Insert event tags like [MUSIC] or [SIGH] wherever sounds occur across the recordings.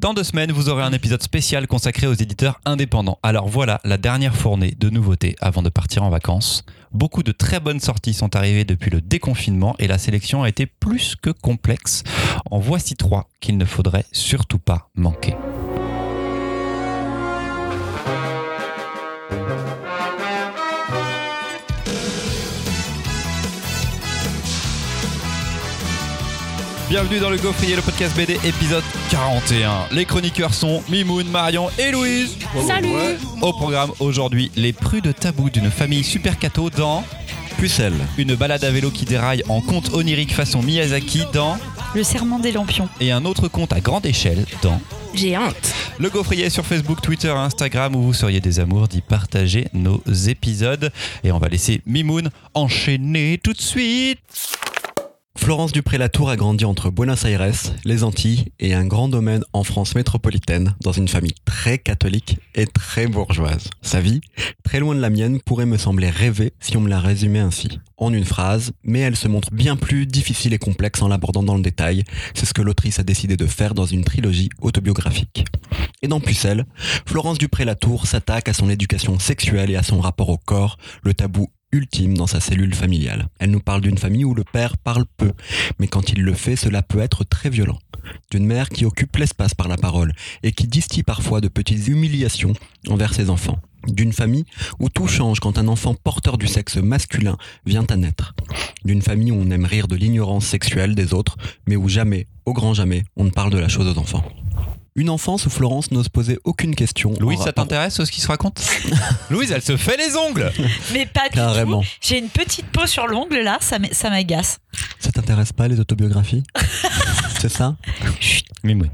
Dans deux semaines, vous aurez un épisode spécial consacré aux éditeurs indépendants. Alors voilà, la dernière fournée de nouveautés avant de partir en vacances. Beaucoup de très bonnes sorties sont arrivées depuis le déconfinement et la sélection a été plus que complexe. En voici trois qu'il ne faudrait surtout pas manquer. Bienvenue dans le Gaufrier, le podcast BD, épisode 41. Les chroniqueurs sont Mimoun, Marion et Louise. Salut Au programme aujourd'hui, les prus de tabou d'une famille super cato dans Pucelle. une balade à vélo qui déraille en conte onirique façon Miyazaki dans Le serment des lampions. et un autre conte à grande échelle dans J'ai honte. le Gaufrier sur Facebook, Twitter Instagram où vous seriez des amours d'y partager nos épisodes. Et on va laisser Mimoun enchaîner tout de suite. Florence Dupré-Latour a grandi entre Buenos Aires, les Antilles et un grand domaine en France métropolitaine dans une famille très catholique et très bourgeoise. Sa vie, très loin de la mienne, pourrait me sembler rêvée si on me la résumait ainsi. En une phrase, mais elle se montre bien plus difficile et complexe en l'abordant dans le détail. C'est ce que l'autrice a décidé de faire dans une trilogie autobiographique. Et dans Pucelle, Florence Dupré-Latour s'attaque à son éducation sexuelle et à son rapport au corps, le tabou ultime dans sa cellule familiale. Elle nous parle d'une famille où le père parle peu, mais quand il le fait, cela peut être très violent. D'une mère qui occupe l'espace par la parole et qui distille parfois de petites humiliations envers ses enfants. D'une famille où tout change quand un enfant porteur du sexe masculin vient à naître. D'une famille où on aime rire de l'ignorance sexuelle des autres, mais où jamais, au grand jamais, on ne parle de la chose aux enfants. Une enfance où Florence n'ose poser aucune question. Louise, ça t'intéresse ce qui se raconte [LAUGHS] Louise, elle se fait les ongles [LAUGHS] Mais pas du Carrément. tout. J'ai une petite peau sur l'ongle là, ça m'agace. Ça t'intéresse pas les autobiographies [LAUGHS] C'est ça Mimoun.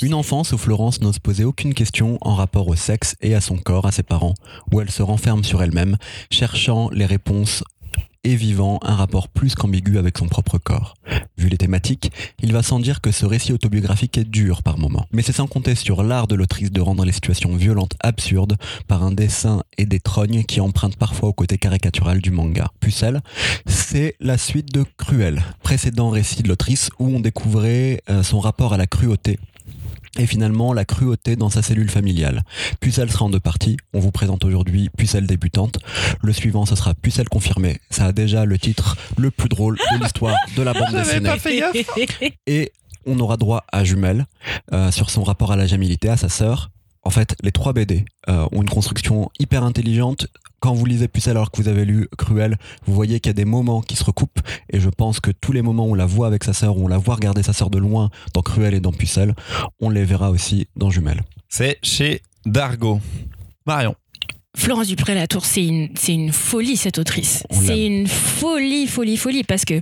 Une enfance où Florence n'ose poser aucune question en rapport au sexe et à son corps, à ses parents, où elle se renferme sur elle-même, cherchant les réponses et vivant un rapport plus qu'ambigu avec son propre corps. Vu les thématiques, il va sans dire que ce récit autobiographique est dur par moments. Mais c'est sans compter sur l'art de l'autrice de rendre les situations violentes absurdes par un dessin et des trognes qui empruntent parfois au côté caricatural du manga. Pucelle, c'est la suite de Cruel, précédent récit de l'autrice où on découvrait euh, son rapport à la cruauté et finalement la cruauté dans sa cellule familiale. Pucelle sera en deux parties. On vous présente aujourd'hui Pucelle débutante. Le suivant, ce sera Pucelle confirmée. Ça a déjà le titre le plus drôle de l'histoire de la bande [LAUGHS] dessinée. Et on aura droit à Jumelle euh, sur son rapport à la jamilité, à sa sœur. En fait, les trois BD euh, ont une construction hyper intelligente. Quand vous lisez Pucelle alors que vous avez lu Cruel, vous voyez qu'il y a des moments qui se recoupent. Et je pense que tous les moments où on la voit avec sa sœur, où on la voit regarder sa sœur de loin dans Cruel et dans Pucelle, on les verra aussi dans Jumelle. C'est chez Dargo. Marion. Florence Dupré-Latour, c'est une, c'est une folie cette autrice. C'est une folie, folie, folie parce que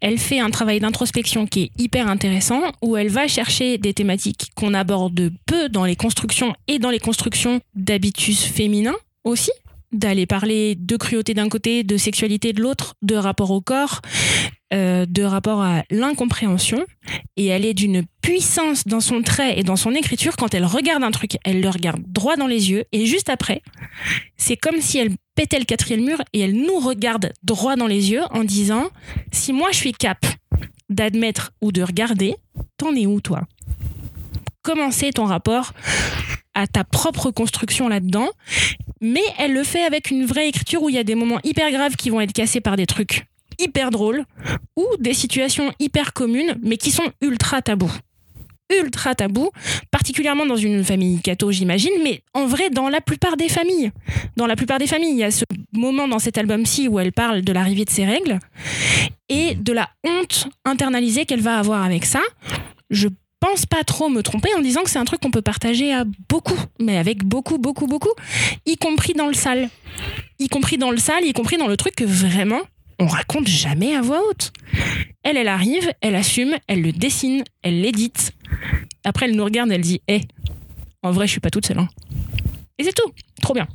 elle fait un travail d'introspection qui est hyper intéressant où elle va chercher des thématiques qu'on aborde peu dans les constructions et dans les constructions d'habitus féminins aussi. D'aller parler de cruauté d'un côté, de sexualité de l'autre, de rapport au corps, euh, de rapport à l'incompréhension. Et elle est d'une puissance dans son trait et dans son écriture. Quand elle regarde un truc, elle le regarde droit dans les yeux. Et juste après, c'est comme si elle pétait le quatrième mur et elle nous regarde droit dans les yeux en disant si moi je suis cap d'admettre ou de regarder, t'en es où toi? Comment c'est ton rapport à ta propre construction là-dedans? Mais elle le fait avec une vraie écriture où il y a des moments hyper graves qui vont être cassés par des trucs hyper drôles ou des situations hyper communes mais qui sont ultra tabous ultra tabou, particulièrement dans une famille catho, j'imagine, mais en vrai, dans la plupart des familles. Dans la plupart des familles, il y a ce moment dans cet album-ci où elle parle de l'arrivée de ses règles et de la honte internalisée qu'elle va avoir avec ça. Je pense pas trop me tromper en disant que c'est un truc qu'on peut partager à beaucoup, mais avec beaucoup, beaucoup, beaucoup, y compris dans le sale. Y compris dans le sale, y compris dans le truc que vraiment, on raconte jamais à voix haute. Elle, elle arrive, elle assume, elle le dessine, elle l'édite. Après, elle nous regarde, elle dit Eh, en vrai, je suis pas toute seule. hein. Et c'est tout. Trop bien.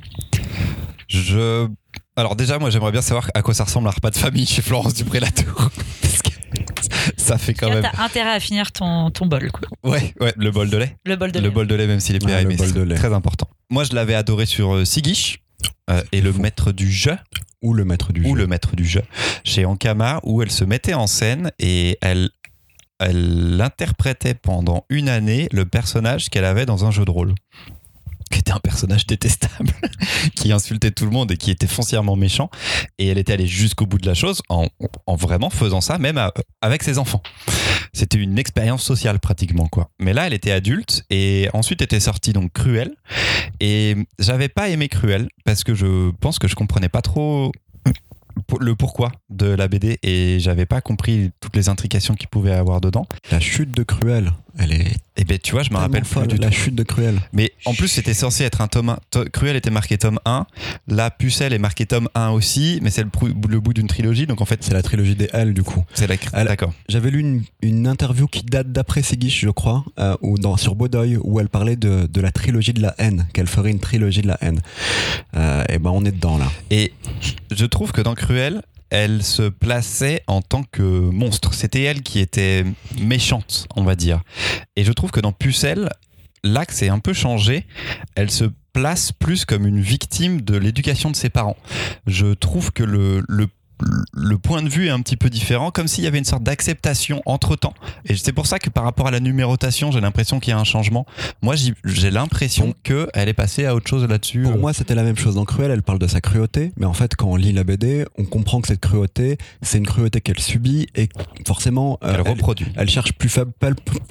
Je. Alors, déjà, moi, j'aimerais bien savoir à quoi ça ressemble un repas de famille chez Florence Dupré-Latour. [LAUGHS] Parce que ça fait quand même. T'as intérêt à finir ton, ton bol, quoi. Ouais, ouais, le bol de lait. Le bol de Le lait. bol de lait, même s'il est Ah, le bol c'est de lait. très important. Moi, je l'avais adoré sur euh, Sigish euh, et le maître du jeu, Ou le maître du ou jeu. le maître du jeu, chez Ankama, où elle se mettait en scène et elle elle interprétait pendant une année le personnage qu'elle avait dans un jeu de rôle qui était un personnage détestable, [LAUGHS] qui insultait tout le monde et qui était foncièrement méchant. Et elle était allée jusqu'au bout de la chose en, en vraiment faisant ça, même à- avec ses enfants. C'était une expérience sociale pratiquement, quoi. Mais là, elle était adulte et ensuite était sortie donc Cruel. Et j'avais pas aimé Cruel parce que je pense que je comprenais pas trop le pourquoi de la BD et j'avais pas compris toutes les intrications qu'il pouvait avoir dedans. La chute de Cruel, elle est Et ben tu vois, je me rappelle plus folle, du la tout. chute de Cruel. Mais en plus, c'était censé être un tome 1. To- Cruel était marqué tome 1. La Pucelle est marqué tome 1 aussi, mais c'est le, le bout d'une trilogie. Donc en fait, C'est la trilogie des L du coup. c'est la. D'accord. J'avais lu une, une interview qui date d'après Seguiche, je crois, euh, ou dans, sur Baudoy, où elle parlait de, de la trilogie de la haine, qu'elle ferait une trilogie de la haine. Euh, et ben on est dedans là. Et je trouve que dans Cruel, elle se plaçait en tant que monstre. C'était elle qui était méchante, on va dire. Et je trouve que dans Pucelle, l'axe est un peu changé. Elle se place plus comme une victime de l'éducation de ses parents. Je trouve que le, le le point de vue est un petit peu différent, comme s'il y avait une sorte d'acceptation entre temps. Et c'est pour ça que par rapport à la numérotation, j'ai l'impression qu'il y a un changement. Moi, j'ai l'impression qu'elle est passée à autre chose là-dessus. Pour Euh, moi, c'était la même chose dans Cruel. Elle parle de sa cruauté, mais en fait, quand on lit la BD, on comprend que cette cruauté, c'est une cruauté qu'elle subit et forcément, euh, elle reproduit. elle cherche plus faible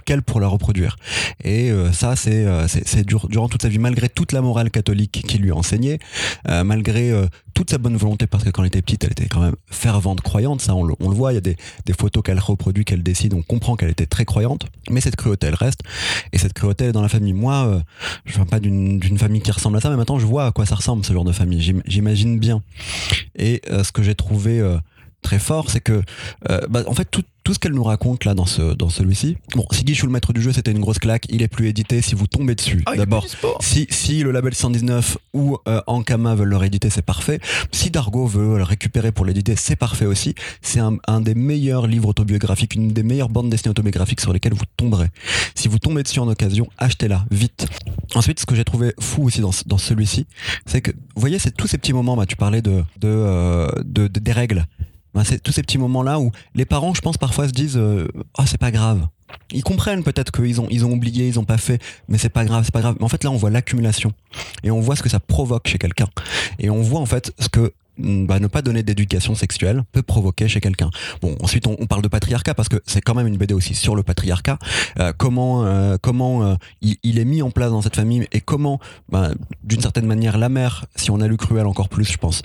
qu'elle pour la reproduire. Et euh, ça, c'est c'est c'est dur- durant toute sa vie, malgré toute la morale catholique qui lui enseignait, euh, malgré toute sa bonne volonté, parce que quand elle était petite, elle était quand même fervente croyante. Ça, on le, voit. Il y a des, photos qu'elle reproduit, qu'elle décide. On comprend qu'elle était très croyante. Mais cette cruauté, elle reste. Et cette cruauté, dans la famille. Moi, euh, je viens pas d'une famille qui ressemble à ça, mais maintenant, je vois à quoi ça ressemble ce genre de famille. J'im- J'imagine bien. Et euh, ce que j'ai trouvé euh, très fort, c'est que, euh, bah, en fait, tout, tout ce qu'elle nous raconte là dans, ce, dans celui-ci. Bon, si Guichou, le maître du jeu, c'était une grosse claque, il est plus édité. Si vous tombez dessus, Ah, d'abord, si, si le label 119 ou euh, Ankama veulent le rééditer, c'est parfait. Si Dargo veut le récupérer pour l'éditer, c'est parfait aussi. C'est un, un des meilleurs livres autobiographiques, une des meilleures bandes dessinées autobiographiques sur lesquelles vous tomberez. Si vous tombez dessus en occasion, achetez-la, vite. Ensuite, ce que j'ai trouvé fou aussi dans, dans celui-ci, c'est que, vous voyez, c'est tous ces petits moments, bah, tu parlais de, de, euh, de- de- des règles. C'est tous ces petits moments-là où les parents, je pense, parfois se disent Ah, c'est pas grave. Ils comprennent peut-être qu'ils ont, ils ont oublié, ils ont pas fait, mais c'est pas grave, c'est pas grave. Mais en fait, là, on voit l'accumulation et on voit ce que ça provoque chez quelqu'un. Et on voit en fait ce que bah, ne pas donner d'éducation sexuelle peut provoquer chez quelqu'un. Bon, ensuite on, parle de patriarcat parce que c'est quand même une BD aussi sur le patriarcat. Euh, comment euh, comment euh, il, est mis en place dans cette famille et comment, bah, d'une certaine manière, la mère, si on a lu Cruel encore plus, je pense,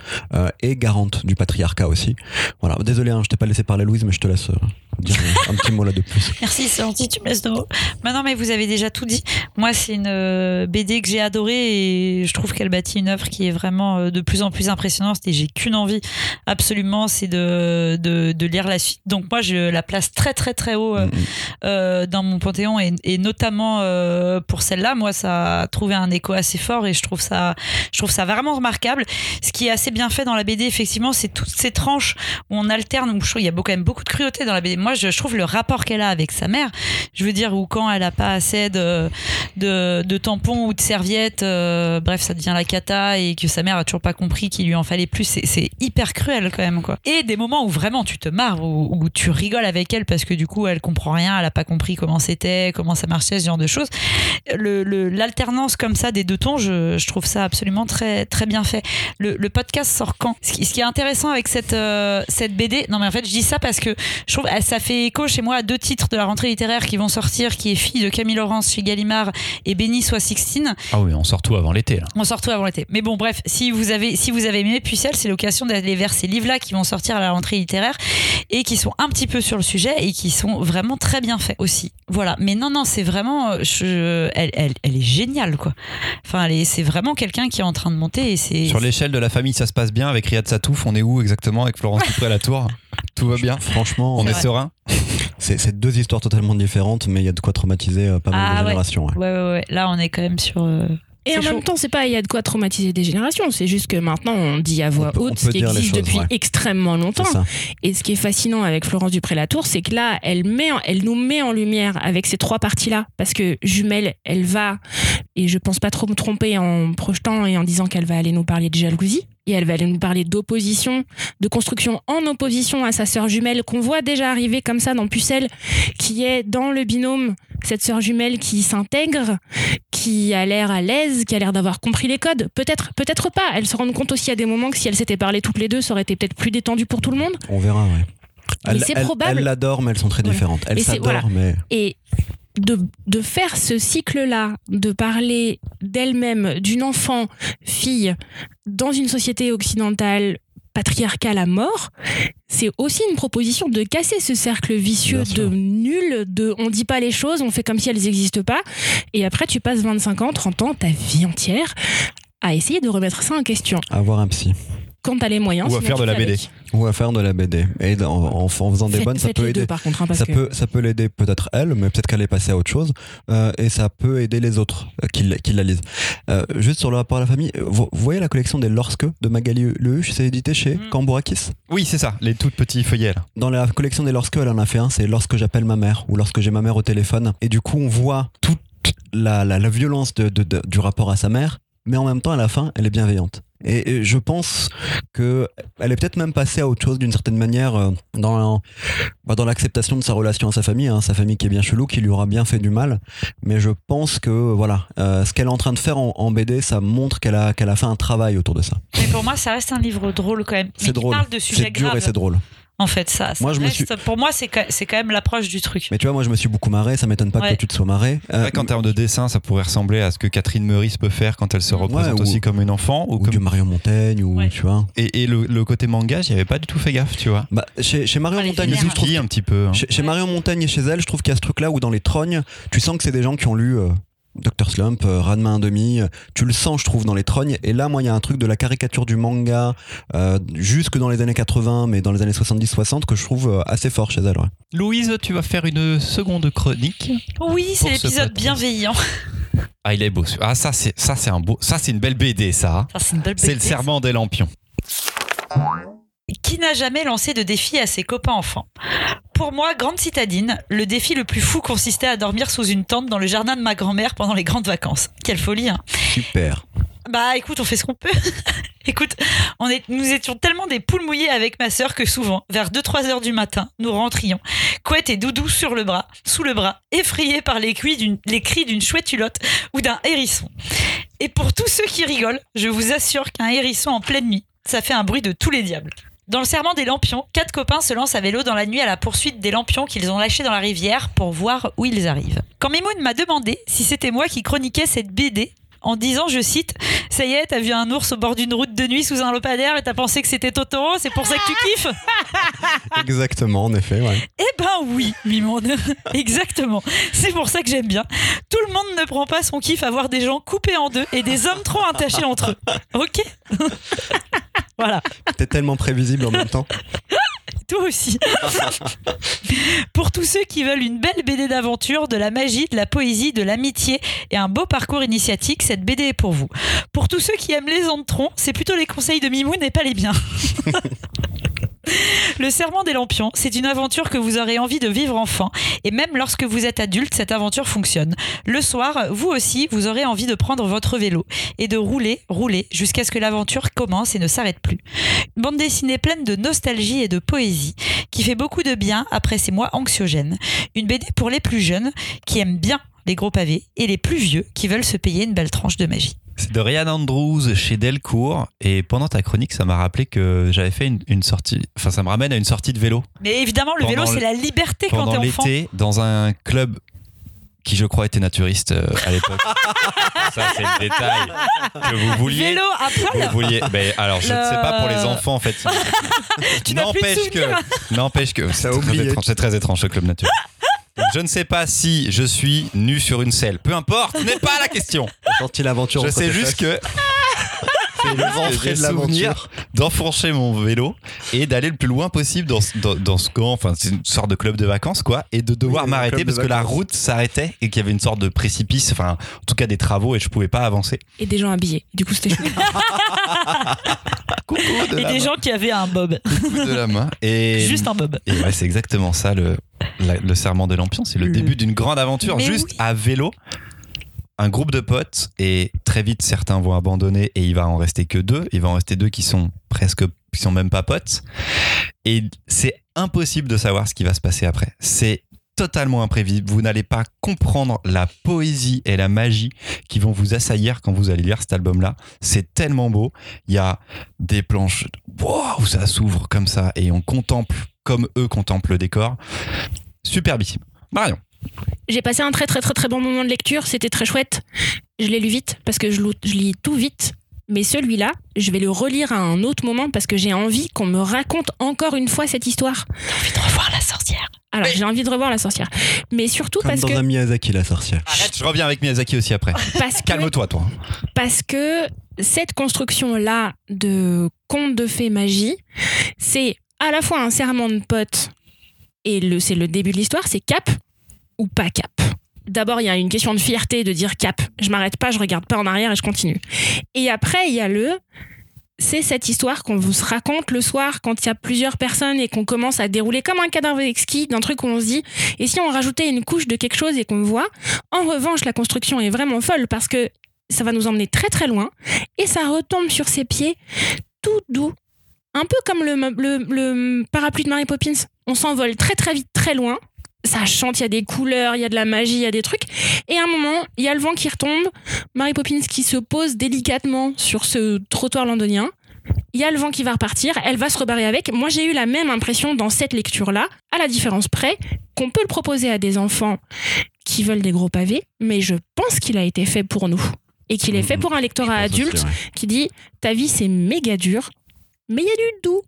est garante du patriarcat aussi. Voilà. Désolé, hein, je t'ai pas laissé parler Louise, mais je te laisse dire un petit mot là de plus. [LAUGHS] Merci, c'est gentil, tu me laisses de non, mais vous avez déjà tout dit. Moi, c'est une euh, BD que j'ai adorée et je trouve qu'elle bâtit une œuvre qui est vraiment euh, de plus en plus impressionnante et j'ai qu'une envie absolument, c'est de, de, de lire la suite. Donc moi, je la place très très très haut euh, Mm, mm. euh, dans mon panthéon et, et notamment euh, pour celle-là, moi, ça a trouvé un écho assez fort et je trouve ça, je trouve ça vraiment remarquable. Ce qui est assez bien fait dans la BD, effectivement, c'est toutes ces tranches où on alterne, où je trouve il y a quand même beaucoup de cruauté dans la BD. Moi, je, trouve le rapport qu'elle a avec sa mère, je veux dire, où quand elle a pas assez de, de, tampons ou de serviettes, euh, bref, ça devient la cata et que sa mère a toujours pas compris qu'il lui en fallait plus, c'est hyper cruel quand même, quoi. Et des moments où vraiment tu te marres, où, tu rigoles avec elle parce que du coup, elle comprend rien, elle a pas compris comment c'était, comment ça marchait, ce genre de choses. Le- le- L'alternance comme ça des deux tons, je, trouve ça absolument très, très bien fait. Le, le podcast sort quand? Ce qui, ce qui est intéressant avec cette, euh, cette BD, non mais en fait je dis ça parce que je trouve ça fait écho chez moi à deux titres de la rentrée littéraire qui vont sortir, qui est Fille de Camille Laurence chez Gallimard et Béni soit Sixtine. Ah oui, on sort tout avant l'été là. On sort tout avant l'été. Mais bon, bref, si vous avez, si vous avez aimé Pucelle, c'est l'occasion d'aller vers ces livres-là qui vont sortir à la rentrée littéraire et qui sont un petit peu sur le sujet et qui sont vraiment très bien faits aussi. Voilà. Mais non, non, c'est vraiment, euh, je, elle, elle, elle est géniale, quoi. Enfin, elle est- c'est vraiment quelqu'un qui est en train de monter et c'est. Sur l'échelle de la famille, ça se passe bien avec Riyad Satouf. On est où exactement avec Florence Dupré à la tour Tout va bien Franchement, On est serein c'est deux histoires totalement différentes, mais il y a de quoi traumatiser euh, pas mal Ah de ouais. générations. ouais. Ouais, ouais, ouais. Là, on est quand même sur. euh, Et en chaud. même temps, c'est pas il y a de quoi traumatiser des générations. C'est juste que maintenant, on dit à voix On peut- on haute ce qui existe choses, depuis ouais. extrêmement longtemps. Et ce qui est fascinant avec Florence Dupré-Latour, c'est que là, elle, met en- elle nous met en lumière avec ces trois parties-là. Parce que Jumelle, elle va, et je pense pas trop me tromper en projetant et en disant qu'elle va aller nous parler de jalousie. Et elle va aller nous parler d'opposition, de construction en opposition à sa sœur jumelle qu'on voit déjà arriver comme ça dans Pucelle, qui est dans le binôme cette sœur jumelle qui s'intègre, qui a l'air à l'aise, qui a l'air d'avoir compris les codes. Peut-être, peut-être pas. Elle se rend compte aussi à des moments que si elles s'étaient parlé toutes les deux, ça aurait été peut-être plus détendu pour tout le monde. On verra, ouais. Elle- c'est probable. Elle l'adore, mais elles sont très différentes. Elles Et c'est- s'adorent, voilà. mais Et de, de faire ce cycle-là, de parler d'elle-même, d'une enfant, fille, dans une société occidentale patriarcale à mort, c'est aussi une proposition de casser ce cercle vicieux de nul, de on dit pas les choses, on fait comme si elles n'existent pas, et après tu passes 25 ans, 30 ans, ta vie entière à essayer de remettre ça en question. avoir un psy. Quand t'as les moyens. Ou à faire de la BD. avec. Ou à faire de la BD. Et en, en- en faisant des bonnes, ça peut aider. deux, par contre, hein, parce Ça que- peut, ça peut l'aider peut-être elle, mais peut-être qu'elle est passée à autre chose. Euh, et ça peut aider les autres euh, qui, la- qui la lisent. Euh, juste sur le rapport à la famille, vous, vous voyez la collection des Lorske de Magali Lehuche, c'est édité chez Mm. Cambourakis? Oui, c'est ça, les toutes petits feuillets là. Dans la collection des Lorske, elle en a fait un, c'est Lorsque j'appelle ma mère ou Lorsque j'ai ma mère au téléphone. Et du coup, on voit toute la, la, la violence de, de- de- du rapport à sa mère, mais en même temps, à la fin, elle est bienveillante. Et, je pense que elle est peut-être même passée à autre chose d'une certaine manière euh, dans, bah, dans l'acceptation de sa relation à sa famille, hein, sa famille qui est bien chelou, qui lui aura bien fait du mal. Mais je pense que voilà, euh, ce qu'elle est en train de faire en, en BD, ça montre qu'elle a, qu'elle a fait un travail autour de ça. Mais pour moi, ça reste un livre drôle quand même. C'est drôle. parle de sujets C'est dur et c'est drôle. En fait, ça. ça Moi, je me suis- Pour moi, c'est quand c'est quand même l'approche du truc. Mais tu vois, moi je me suis beaucoup marré, ça m'étonne pas que Ouais. tu te sois marré. C'est Euh, vrai qu'en termes de dessin, ça pourrait ressembler à ce que Catherine Meurice peut faire quand elle se Ouais, représente ou- aussi comme une enfant. Ou ou comme... du Marion Montaigne, ou Ouais. tu vois. Et, et le, le côté manga, j'y avais pas du tout fait gaffe, tu vois. Bah, chez, chez Marion Ah, Montaigne, je trouve un petit peu. hein. Chez, chez Ouais. Marion Montaigne et chez elle, je trouve qu'il y a ce truc-là où dans les trognes, tu sens que c'est des gens qui ont lu euh, Dr. Slump, euh, Ranma 1,5. euh, Tu le sens, je trouve, dans les trognes. Et là, moi, il y a un truc de la caricature du manga, euh, jusque dans les années 80, mais dans les années 70-60, que je trouve euh, assez fort chez elle. ouais. Louise, tu vas faire une seconde chronique. Oui, c'est ce l'épisode bienveillant. Ah, il est beau. Ah, ça, c'est ça, c'est un beau. Ça, c'est une belle BD, ça. hein. Ça, c'est le serment des lampions. Qui n'a jamais lancé de défi à ses copains enfants? Pour moi, grande citadine, le défi le plus fou consistait à dormir sous une tente dans le jardin de ma grand-mère pendant les grandes vacances. Quelle folie, hein Super. Bah écoute, on fait ce qu'on peut. [LAUGHS] écoute, on est, nous étions tellement des poules mouillées avec ma sœur que souvent, vers 2-3 heures du matin, nous rentrions, couette et doudou sur le bras, sous le bras, effrayés par les, cris d'une- les cris d'une chouette hulotte ou d'un hérisson. Et pour tous ceux qui rigolent, je vous assure qu'un hérisson en pleine nuit, ça fait un bruit de tous les diables. Dans le serment des lampions, quatre copains se lancent à vélo dans la nuit à la poursuite des lampions qu'ils ont lâchés dans la rivière pour voir où ils arrivent. Quand Mimoun m'a demandé si c'était moi qui chroniquais cette BD, en disant, je cite, Ça y est, t'as vu un ours au bord d'une route de nuit sous un lampadaire et t'as pensé que c'était Totoro, c'est pour ça que tu kiffes? [LAUGHS] Exactement, en effet. Ouais. Eh ben oui, Mimonde, [LAUGHS] exactement. C'est pour ça que j'aime bien. Tout le monde ne prend pas son kiff à voir des gens coupés en deux et des hommes trop attachés entre eux. Ok [LAUGHS] Voilà, T'es tellement prévisible en même temps. toi aussi. Pour tous ceux qui veulent une belle BD d'aventure, de la magie, de la poésie, de l'amitié et un beau parcours initiatique, cette BD est pour vous. Pour tous ceux qui aiment les tronc, c'est plutôt les conseils de Mimoun et pas les biens. Le serment des lampions, c'est une aventure que vous aurez envie de vivre enfant. Et même lorsque vous êtes adulte, cette aventure fonctionne. Le soir, vous aussi, vous aurez envie de prendre votre vélo et de rouler, rouler, jusqu'à ce que l'aventure commence et ne s'arrête plus. Une bande dessinée pleine de nostalgie et de poésie, qui fait beaucoup de bien après ces mois anxiogènes. Une BD pour les plus jeunes, qui aiment bien les gros pavés, et les plus vieux, qui veulent se payer une belle tranche de magie. C'est de Ryan Andrews chez Delcourt. Et pendant ta chronique, ça m'a rappelé que j'avais fait une, une sortie. Enfin, ça me ramène à une sortie de vélo Mais évidemment, le vélo, c'est la liberté quand pendant t'es enfant. l'été dans un club qui, je crois, était naturiste euh, à l'époque. [LAUGHS] ça, c'est le détail que vous vouliez. Vélo à poil Vous vouliez. Ben, alors, je ne Le- sais pas pour les enfants, en fait. [LAUGHS] Tu N'empêche que, n'empêche que, c'est très étrange, c'est très étrange ce club nature. Donc, je ne sais pas si je suis nu sur une selle. Peu importe, ce n'est pas la question. Sorti l'aventure. Je sais juste que [LAUGHS] c'est le ventre j'ai de l'aventure. souvenir d'enfoncer mon vélo et d'aller le plus loin possible dans, ce- dans, dans ce camp, enfin c'est une sorte de club de vacances quoi, et de devoir Oui, m'arrêter parce que la route s'arrêtait et qu'il y avait une sorte de précipice, enfin en tout cas des travaux et je pouvais pas avancer. Et des gens habillés. Du coup, c'était chouette. [LAUGHS] Coucou de Et la des main. gens qui avaient un bob. Coucou de la main. Et, [LAUGHS] Juste un bob. et ouais, c'est exactement ça le, la- le serment de lampion, c'est le Le- début d'une grande aventure Mais juste oui. à vélo. Un groupe de potes et très vite, certains vont abandonner et il va en rester que deux. Il va en rester deux qui sont presque, qui sont même pas potes. Et c'est impossible de savoir ce qui va se passer après. C'est totalement imprévisible. Vous n'allez pas comprendre la poésie et la magie qui vont vous assaillir quand vous allez lire cet album-là. C'est tellement beau. Il y a des planches où ça s'ouvre comme ça et on contemple comme eux contemplent le décor. Superbissime. Marion. J'ai passé un très très très très bon moment de lecture, c'était très chouette. Je l'ai lu vite parce que je, lis tout vite. Mais celui-là, je vais le relire à un autre moment parce que j'ai envie qu'on me raconte encore une fois cette histoire. J'ai envie de revoir la sorcière. Alors j'ai envie de revoir la sorcière. Mais surtout Comme parce dans que, un Miyazaki, la sorcière. Arrête, je reviens avec Miyazaki aussi après. [LAUGHS] parce que Calme-toi, toi. parce que cette construction-là de conte de fées magie, c'est à la fois un serment de potes et le, c'est le début de l'histoire, c'est cap ou pas cap. D'abord, il y a une question de fierté de dire cap. Je m'arrête pas, je regarde pas en arrière et je continue. Et après, il y a le c'est cette histoire qu'on vous raconte le soir quand il y a plusieurs personnes et qu'on commence à dérouler comme un cadavre exquis d'un truc où on se dit et si on rajoutait une couche de quelque chose et qu'on voit? En revanche la construction est vraiment folle parce que ça va nous emmener très très loin et ça retombe sur ses pieds tout doux. Un peu comme le, le, le parapluie de Mary Poppins. On s'envole très très vite, très loin. Ça chante, il y a des couleurs, il y a de la magie, il y a des trucs. Et à un moment, il y a le vent qui retombe, Mary Poppins qui se pose délicatement sur ce trottoir londonien. Il y a le vent qui va repartir, elle va se rebarrer avec. Moi, j'ai eu la même impression dans cette lecture-là, à la différence près qu'on peut le proposer à des enfants qui veulent des gros pavés, mais je pense qu'il a été fait pour nous. Et qu'il est fait Mhm. pour un lectorat aussi, adulte ouais. qui dit ta vie c'est méga dur, mais il y a du doux.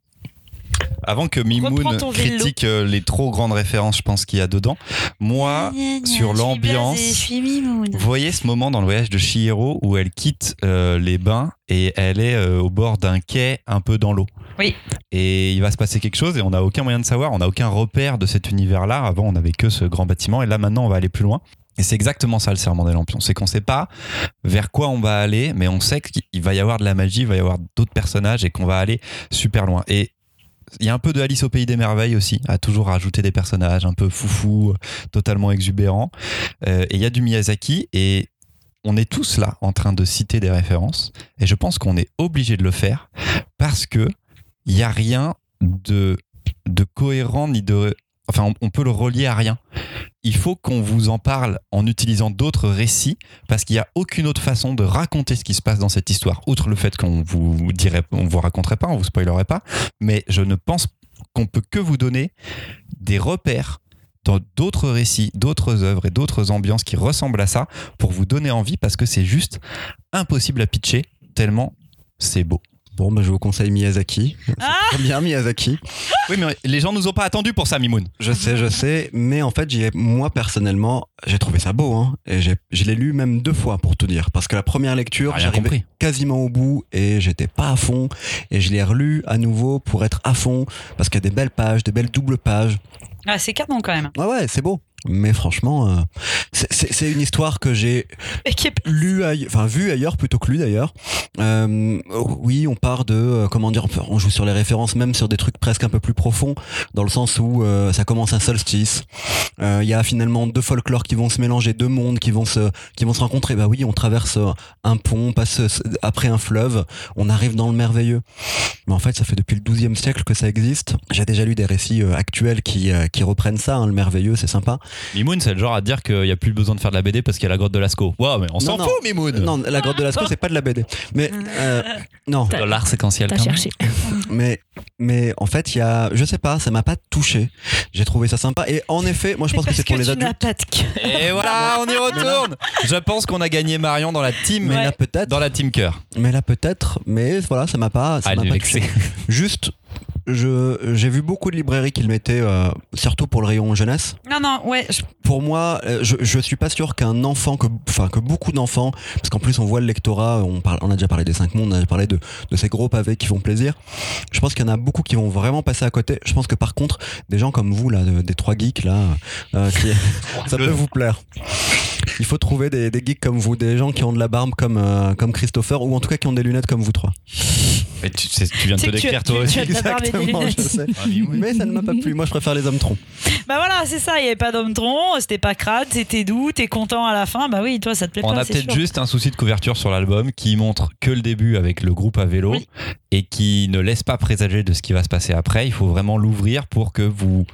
Avant que Mimoun critique euh, les trop grandes références, je pense qu'il y a dedans. Moi, sur l'ambiance, Je suis Mimoun. Vous voyez ce moment dans le voyage de Chihiro où elle quitte euh, les bains et elle est euh, au bord d'un quai un peu dans l'eau. Oui. Et il va se passer quelque chose et on n'a aucun moyen de savoir, on n'a aucun repère de cet univers-là. Avant, on n'avait que ce grand bâtiment et là, maintenant, on va aller plus loin. Et c'est exactement ça le serment des lampions. C'est qu'on ne sait pas vers quoi on va aller, mais on sait qu'il va y avoir de la magie, il va y avoir d'autres personnages et qu'on va aller super loin. Et il y a un peu de Alice au pays des merveilles aussi, à toujours rajouter des personnages un peu foufou, totalement exubérants. Euh, et il y a du Miyazaki et on est tous là en train de citer des références et je pense qu'on est obligé de le faire parce que il y a rien de cohérent ni de enfin on, peut le relier à rien. Il faut qu'on vous en parle en utilisant d'autres récits parce qu'il n'y a aucune autre façon de raconter ce qui se passe dans cette histoire outre le fait qu'on vous dirait on vous raconterait pas, on vous spoilerait pas, mais je ne pense qu'on peut que vous donner des repères dans d'autres récits, d'autres œuvres et d'autres ambiances qui ressemblent à ça pour vous donner envie parce que c'est juste impossible à pitcher tellement c'est beau. Bon, bah, je vous conseille Miyazaki. Ah très bien Miyazaki. Oui, mais les gens nous ont pas attendus pour ça, Mimoun. Je sais, je sais, mais en fait, moi personnellement, j'ai trouvé ça beau, hein, et je l'ai lu même deux fois pour tout dire, parce que la première lecture, Rien j'arrivais compris. quasiment au bout et j'étais pas à fond, et je l'ai relu à nouveau pour être à fond, parce qu'il y a des belles pages, des belles doubles pages. Ah, c'est canon quand même. Ouais, ouais, c'est beau. Mais franchement, euh, c'est- une histoire que j'ai lu, enfin vu ailleurs plutôt que lu d'ailleurs. Euh, oui, on part de euh, comment dire, on joue sur les références, même sur des trucs presque un peu plus profonds, dans le sens où euh, ça commence un solstice. Euh, Il y a finalement deux folklores qui vont se mélanger, deux mondes qui vont se qui vont se rencontrer. Bah oui, on traverse un pont, on passe après un fleuve, on arrive dans le merveilleux. Mais en fait, ça fait depuis le XIIe siècle que ça existe. J'ai déjà lu des récits actuels qui qui reprennent ça, hein, le merveilleux, c'est sympa. Mimoun, c'est le genre à dire qu'il n'y a plus besoin de faire de la BD parce qu'il y a la grotte de Lascaux. Wow, mais on s'en Non, fout. Mimoun Non, la grotte de Lascaux, c'est pas de la BD. Mais [LAUGHS] euh, non, De L'art séquentiel, T'as cherché. mais mais en fait, il y a, je sais pas, ça m'a pas touché. J'ai trouvé ça sympa. Et en effet, moi, je pense que c'est pour les adultes. pas de cœur. Et voilà, [LAUGHS] on y retourne. Je pense qu'on a gagné Marion dans la team, Mais Ouais. là peut-être, dans la team cœur. mais là peut-être, mais voilà, ça m'a pas, ça m'a pas touché. Juste, je, j'ai vu beaucoup de librairies qui le mettaient, euh, surtout pour le rayon jeunesse. Non, non, ouais. je- Pour moi, euh, je, je suis pas sûr qu'un enfant, que, enfin que beaucoup d'enfants, parce qu'en plus on voit le lectorat, on, parle, on a déjà parlé des cinq mondes, on a déjà parlé de, de ces gros pavés qui font plaisir. Je pense qu'il y en a beaucoup qui vont vraiment passer à côté. Je pense que par contre, des gens comme vous là, de- des trois geeks là, euh, qui, [LAUGHS] ça peut vous plaire. Il faut trouver des, des geeks comme vous, des gens qui ont de la barbe comme, euh, comme Christopher, ou en tout cas qui ont des lunettes comme vous trois. Et tu, viens de te décrire toi aussi. [LAUGHS] Exactement, je sais. Ah, mais. Mais ça ne m'a pas plu. Moi, je préfère les hommes troncs. Bah voilà, c'est ça, il n'y avait pas d'homme tronc, c'était pas crade, c'était doux, t'es content à la fin, bah oui, toi ça te plaît On pas, a c'est peut-être juste un souci de couverture sur l'album qui montre que le début avec le groupe à vélo Oui. Et qui ne laisse pas présager de ce qui va se passer après. Il faut vraiment l'ouvrir pour que vous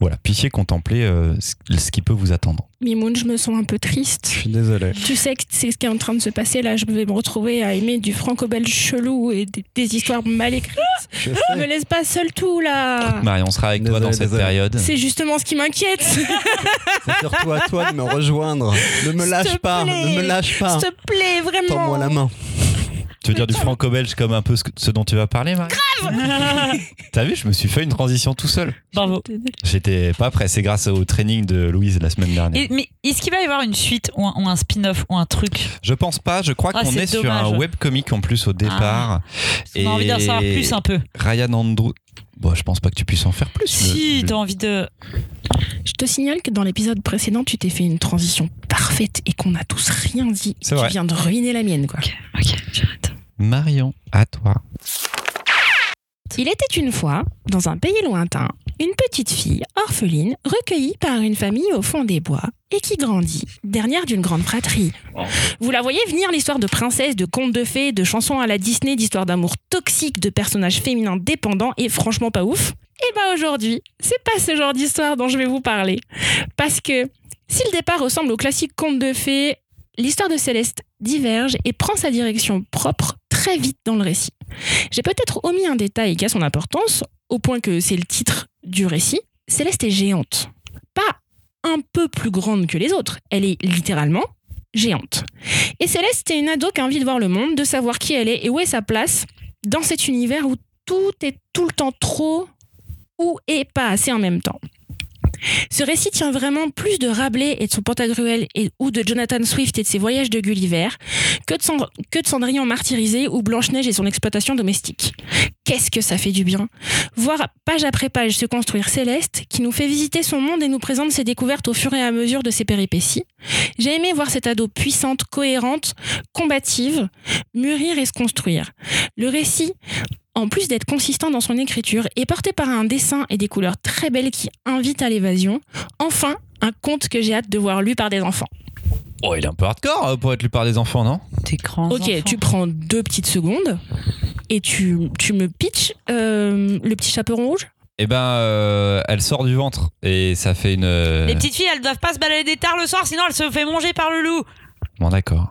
voilà, puissiez contempler euh, ce qui peut vous attendre. Mimoun, je me sens un peu Je triste. suis désolé. Tu sais que c'est ce qui est en train de se passer là. Je vais me retrouver à aimer du franco-belge chelou et des, des histoires mal écrites. Je Me sais. laisse pas seul tout là. Marie, on sera avec toi Désolé, dans cette désolé. période. C'est justement ce qui m'inquiète. [LAUGHS] C'est surtout à toi de me rejoindre. Ne me lâche pas. plaît. Ne me lâche pas. S'il te plaît, vraiment. Tends-moi la main. Tu veux dire du franco-belge comme un peu ce, que- ce dont tu vas parler, Marie T'as vu, je me suis fait une transition tout seul. Bravo. J'étais pas prêt. C'est grâce au training de Louise la semaine dernière. Et- mais est-ce qu'il va y avoir une suite ou un, ou un spin-off ou un truc? Je pense pas. Je crois Ah, qu'on c'est est sur dommage. un webcomic en plus au départ. On a envie d'en savoir Et- plus un peu. Ryan Andrew. Bon, je pense pas que tu puisses en faire plus. Si, Le- t'as envie de. Je te signale que dans l'épisode précédent, tu t'es fait une transition parfaite et qu'on n'a tous rien dit. C'est tu vrai. viens de ruiner la mienne, quoi. Ok, j'arrête. Marion, à toi. Il était une fois, dans un pays lointain, une petite fille orpheline recueillie par une famille au fond des bois et qui grandit, dernière d'une grande fratrie. Vous la voyez venir l'histoire de princesse, de contes de fées, de chansons à la Disney, d'histoires d'amour toxiques, de personnages féminins dépendants et franchement pas ouf Et bah aujourd'hui, c'est pas ce genre d'histoire dont je vais vous parler. Parce que si le départ ressemble au classique conte de fées, l'histoire de Céleste diverge et prend sa direction propre très vite dans le récit. J'ai peut-être omis un détail qui a son importance, au point que c'est le titre du récit. Céleste est géante. Pas un peu plus grande que les autres, elle est littéralement géante. Et Céleste est une ado qui a envie de voir le monde, de savoir qui elle est et où est sa place dans cet univers où tout est tout le temps trop ou et pas assez en même temps. Ce récit tient vraiment plus de Rabelais et de son Pantagruel et, ou de Jonathan Swift et de ses voyages de Gulliver que de, Cendrillon martyrisé ou Blanche-Neige et son exploitation domestique. Qu'est-ce que ça fait du bien? Voir page après page se construire Céleste, qui nous fait visiter son monde et nous présente ses découvertes au fur et à mesure de ses péripéties. J'ai aimé voir cette ado puissante, cohérente, combative, mûrir et se construire. Le récit, en plus d'être consistant dans son écriture, est porté par un dessin et des couleurs très belles qui invitent à l'évasion. Enfin, un conte que j'ai hâte de voir lu par des enfants. Oh, il est un peu hardcore euh, pour être lu par des enfants, non? T'es grand. Ok, tu prends deux petites secondes et tu, tu me pitches euh, le petit chaperon rouge? Eh ben, euh, elle sort du ventre et ça fait une. Les petites filles, elles doivent pas se balader tard le soir, sinon elles se fait manger par le loup. Bon, d'accord.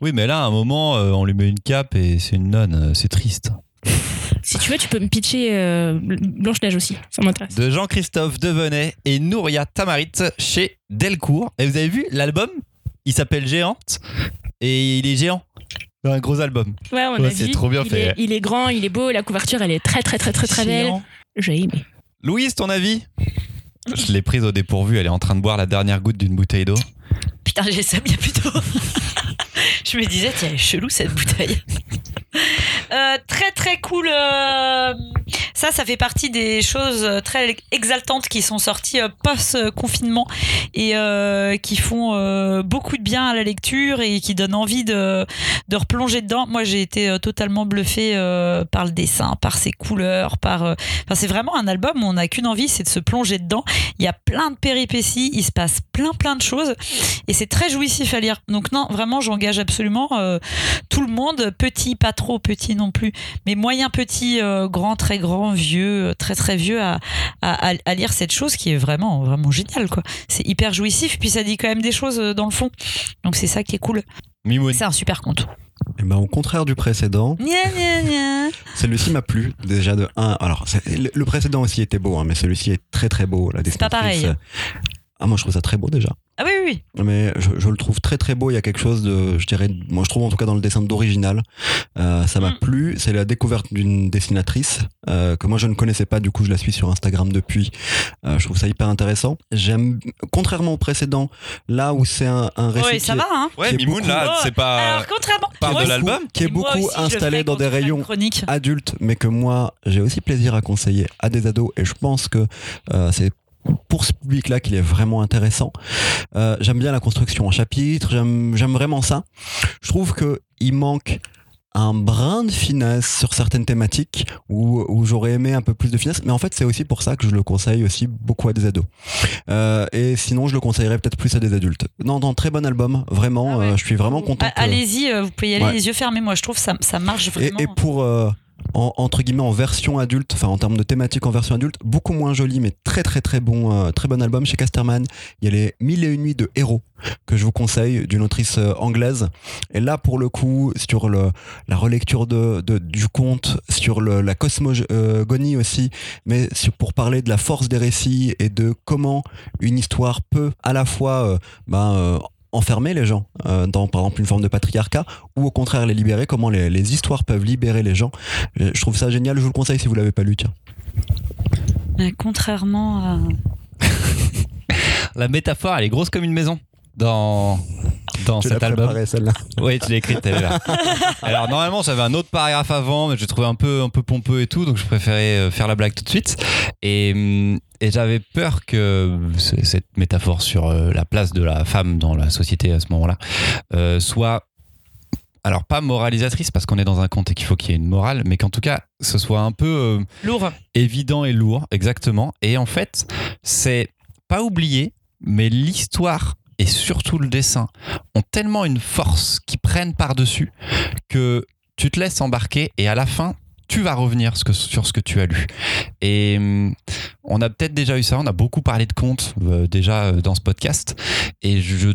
oui, mais là, à un moment, on lui met une cape et c'est une nonne. C'est triste. Si tu veux, tu peux me pitcher euh, Blanche-Neige aussi, ça m'intéresse. De Jean-Christophe Devenet et Nouria Tamarit chez Delcourt. Et vous avez vu l'album? Il s'appelle Géante et il est géant. Un gros album. Ouais, on Ouais, a c'est vu. trop bien il fait. Est, il est grand, il est beau, la couverture, elle est très très très très très belle. Géant. J'ai aimé. Louise, ton avis? Je l'ai prise au dépourvu. Elle est en train de boire la dernière goutte d'une bouteille d'eau. Putain, j'ai ça bien plus tôt. [LAUGHS] Je me disais, tiens, elle est chelou cette bouteille. Euh, très très cool. euh, ça, ça fait partie des choses très exaltantes qui sont sorties euh, post-confinement et euh, qui font euh, beaucoup de bien à la lecture et qui donnent envie de, de replonger dedans. Moi, j'ai été euh, totalement bluffée euh, par le dessin, par ses couleurs, par. euh, c'est vraiment un album où on n'a qu'une envie, c'est de se plonger dedans. Il y a plein de péripéties, il se passe plein plein de choses et c'est très jouissif à lire. Donc non, vraiment, j'engage absolument euh, tout le monde, petit, pas trop petit non plus, mais moyen petit, euh, grand, très grand, vieux, euh, très très vieux, à, à, lire cette chose qui est vraiment vraiment géniale quoi. C'est hyper jouissif, puis ça dit quand même des choses euh, dans le fond. Donc c'est ça qui est cool. C'est un super conte. Et ben, au contraire du précédent, celui-ci m'a plu déjà de 1. Alors, c'est- le, le précédent aussi était beau, hein, mais celui-ci est très très beau. La C'est pas pareil. Ah, moi je trouve ça très beau déjà. Ah oui, oui, oui. Mais je, je le trouve très très beau. Il y a quelque chose de, je dirais, moi je trouve en tout cas dans le dessin d'original. Euh, ça m'a Mm. plu. C'est la découverte d'une dessinatrice euh, que moi je ne connaissais pas. Du coup, je la suis sur Instagram depuis. Euh, je trouve ça hyper intéressant. J'aime, contrairement au précédent, là où c'est un, un récit Oui, qui ça est- va, hein. Ouais, qui est Mimoun, beaucoup- là, Oh, c'est pas. Alors, contrairement. de l'album qui est beaucoup aussi, installé dans des rayons Chronique. adultes, mais que moi j'ai aussi plaisir à conseiller à des ados. Et je pense que euh, c'est pour ce public-là qu'il est vraiment intéressant. Euh, j'aime bien la construction en chapitres, j'aime j'aime vraiment ça. Je trouve que il manque un brin de finesse sur certaines thématiques où, où j'aurais aimé un peu plus de finesse. Mais en fait, c'est aussi pour ça que je le conseille aussi beaucoup à des ados. Euh, et sinon, je le conseillerais peut-être plus à des adultes. Non, non, très bon album. Vraiment, Ah ouais. euh, je suis vraiment content. Que- Allez-y, vous pouvez y aller Ouais. les yeux fermés. Moi, je trouve ça, ça marche Et, vraiment. et pour euh, en- entre guillemets en version adulte, enfin en termes de thématique en version adulte, beaucoup moins joli, mais très très très bon, euh, très bon album chez Casterman. Il y a les Mille et une nuits de héros que je vous conseille d'une autrice euh, anglaise. Et là pour le coup sur la relecture du conte, sur la cosmogonie aussi, mais pour parler de la force des récits et de comment une histoire peut à la fois euh, ben, enfermer les gens euh, dans par exemple une forme de patriarcat ou au contraire les libérer, comment les, les histoires peuvent libérer les gens. Je je trouve ça génial, je vous le conseille si vous l'avez pas lu. Tiens. Euh, Contrairement à. [LAUGHS] La métaphore, elle est grosse comme une maison dans, dans Tu cet album. celle-là. Oui, tu l'as écrite, elle est là. [LAUGHS] Alors normalement, j'avais un autre paragraphe avant, mais je trouvais un peu, un peu pompeux et tout, donc je préférais euh, faire la blague tout de suite. Et, et j'avais peur que ce- cette métaphore sur euh, la place de la femme dans la société à ce moment-là euh, soit alors pas moralisatrice parce qu'on est dans un conte et qu'il faut qu'il y ait une morale, mais qu'en tout cas ce soit un peu euh, Lourd. évident et lourd, exactement. Et en fait, c'est pas oublié, mais l'histoire et surtout le dessin ont tellement une force qui prennent par-dessus que tu te laisses embarquer et à la fin, tu vas revenir sur ce que tu as lu. Et hum, on a peut-être déjà eu ça, on a beaucoup parlé de contes euh, déjà euh, dans ce podcast. Et je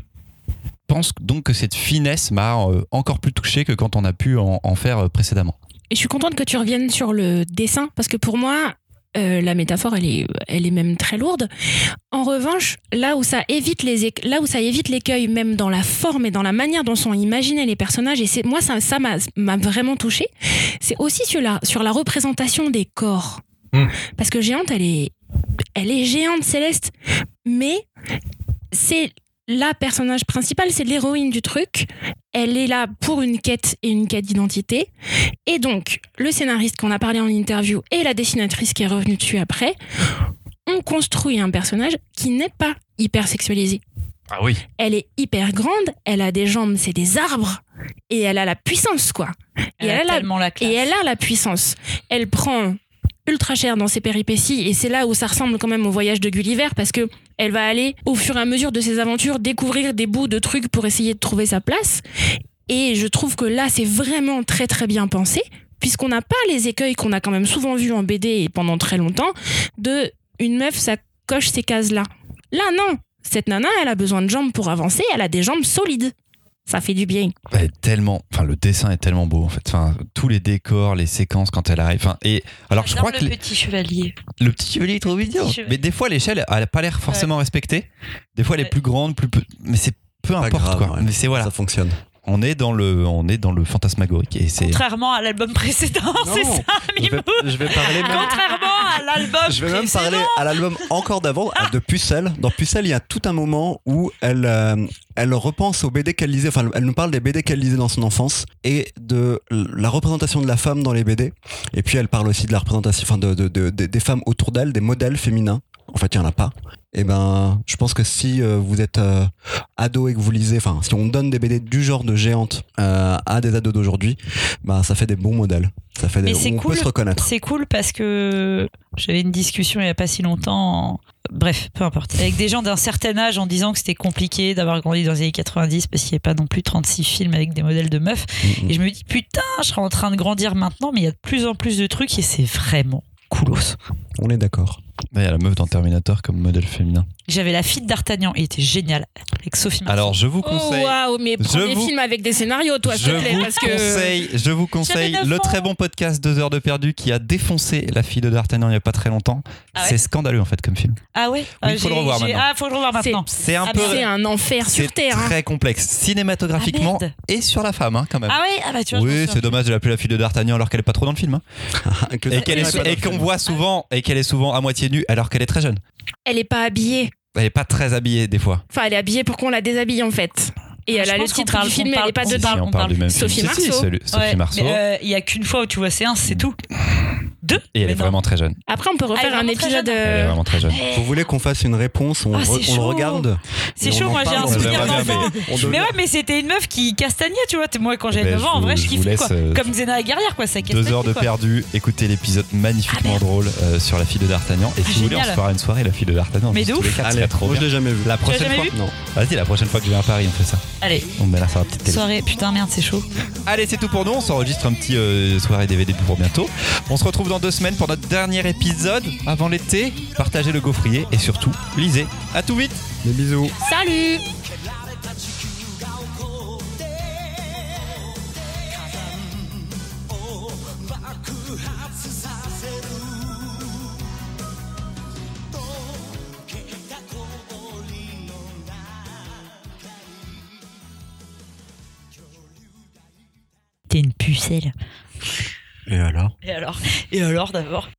pense donc que cette finesse m'a euh, encore plus touché que quand on a pu en- en faire précédemment. Et je suis contente que tu reviennes sur le dessin parce que pour moi, euh, la métaphore, elle est, elle est même très lourde. En revanche, là où ça évite les, là où ça évite l'écueil, même dans la forme et dans la manière dont sont imaginés les personnages, et c'est moi ça, ça m'a, vraiment touché. C'est aussi sur la, sur la représentation des corps, Mm. parce que géante, elle est, elle est géante céleste, mais c'est la personnage principale, c'est l'héroïne du truc. Elle est là pour une quête et une quête d'identité. Et donc, le scénariste qu'on a parlé en interview et la dessinatrice qui est revenue dessus après, on construit un personnage qui n'est pas hyper sexualisé. Ah oui. Elle est hyper grande, elle a des jambes, c'est des arbres, et elle a la puissance, quoi. Elle et, a elle a, tellement la classe. et elle a la puissance. Elle prend ultra cher dans ses péripéties, et c'est là où ça ressemble quand même au voyage de Gulliver, parce que elle va aller, au fur et à mesure de ses aventures, découvrir des bouts de trucs pour essayer de trouver sa place. Et je trouve que là, c'est vraiment très très bien pensé, puisqu'on n'a pas les écueils qu'on a quand même souvent vus en BD et pendant très longtemps, de une meuf, ça coche ces cases-là. Là, non. Cette nana, elle a besoin de jambes pour avancer, elle a des jambes solides. Ça fait du bien. Elle est tellement, enfin le dessin est tellement beau en fait. Enfin tous les décors, les séquences quand elle arrive. Enfin et alors je crois que le les- petit chevalier. le petit chevalier est trop mignon. Mais des fois l'échelle, elle a pas l'air forcément respectée. Des fois elle est Ouais. plus grande, plus peu. Mais c'est peu Pas importe grave, quoi. ouais. Mais c'est voilà. Ça fonctionne. On est dans le, on est dans le fantasmagorique et c'est. Contrairement à l'album précédent, c'est ça, je vais, Mimou. je vais parler même. Contrairement à l'album Je vais même précédent. parler à l'album encore d'avant, de Pucelle. Dans Pucelle, il y a tout un moment où elle, euh, elle repense aux BD qu'elle lisait, enfin, elle nous parle des BD qu'elle lisait dans son enfance et de la représentation de la femme dans les BD. Et puis elle parle aussi de la représentation, enfin, de, de- de- de- des femmes autour d'elle, des modèles féminins. En fait, il n'y en a pas. Et ben, je pense que si euh, vous êtes euh, ado et que vous lisez, enfin, si on donne des BD du genre de géante euh, à des ados d'aujourd'hui, ben, ça fait des bons modèles. Ça fait des, on cool. peut se reconnaître. C'est cool parce que j'avais une discussion il n'y a pas si longtemps. en- Bref, peu importe. Avec des gens d'un certain âge en disant que c'était compliqué d'avoir grandi dans les années 90 parce qu'il n'y avait pas non plus 36 films avec des modèles de meufs. Mhm. Et je me dis, putain, je serais en train de grandir maintenant, mais il y a de plus en plus de trucs et c'est vraiment coolos. On est d'accord. Il y a la meuf dans Terminator comme modèle féminin. J'avais la fille d'Artagnan, il était génial avec Sophie Marceau. Alors je vous Oh conseille. waouh, mais prends Je des vous- films avec des scénarios, toi, s'il te plaît, vous parce que. conseille, je vous conseille le ans. très bon podcast 2 heures de perdu qui a défoncé la fille de D'Artagnan il n'y a pas très longtemps. Ah ouais c'est scandaleux en fait comme film. Ah ouais il faut le revoir maintenant. Ah, faut le revoir C'est- maintenant. C'est un Ah, peu. C'est un enfer sur Terre. hein. très complexe cinématographiquement Ah, et sur la femme hein, quand même. Ah ouais Ah bah tu vois, oui, c'est dommage de l'appeler la fille de D'Artagnan alors qu'elle est pas trop dans le film. hein. [LAUGHS] Et qu'on voit souvent et qu'elle est souvent à moitié nue alors qu'elle est très jeune. Elle est pas habillée. Elle est pas très habillée des fois. Enfin, elle est habillée pour qu'on la déshabille, en fait. Et elle a le titre parle- du film, mais elle est pas on dedans. parle- Si, on parle du même Sophie film. Si, si, Marceau. Sophie Ouais, Marceau. mais, euh, Il y a qu'une fois où tu vois séance, c'est tout. Deux Et elle Mais est non. vraiment très jeune. Après, on peut refaire un vraiment très épisode. jeune. Elle est euh, vraiment très jeune. Eh, Vous voulez qu'on fasse une réponse On, Ah, re- c'est on le chaud. regarde C'est Et on chaud, en moi j'ai parle, un on souvenir bien, d'enfant. mais- On Mais devrait- ouais, mais c'était une meuf qui castagnait, tu vois. Moi, quand j'avais Ben, 9 ans, en je vrai, je je vous kiffais laisse, quoi. euh, Comme Xena la guerrière, quoi. Ça castagnait. Deux heures de quoi. perdu. Écoutez l'épisode magnifiquement drôle euh, sur la fille de D'Artagnan. Et si Ah, vous voulez, on génial. se fera une soirée la fille de D'Artagnan. Mais Juste de tous ouf. les quatre, ce Allez, serait trop moi je bien. l'ai jamais vu. La prochaine jamais fois. vu Non. Vas-y, la prochaine fois que je viens à Paris, on fait ça. Allez, On met là sur la petite télé. soirée. Putain, merde, c'est chaud. Allez, c'est tout pour nous. On s'enregistre un petit euh, soirée DVD pour bientôt. On se retrouve dans deux semaines pour notre dernier épisode avant l'été. Partagez le gaufrier et surtout, lisez. À tout vite. Des bisous. Salut T'es une pucelle. Et alors? Et alors? Et alors d'abord?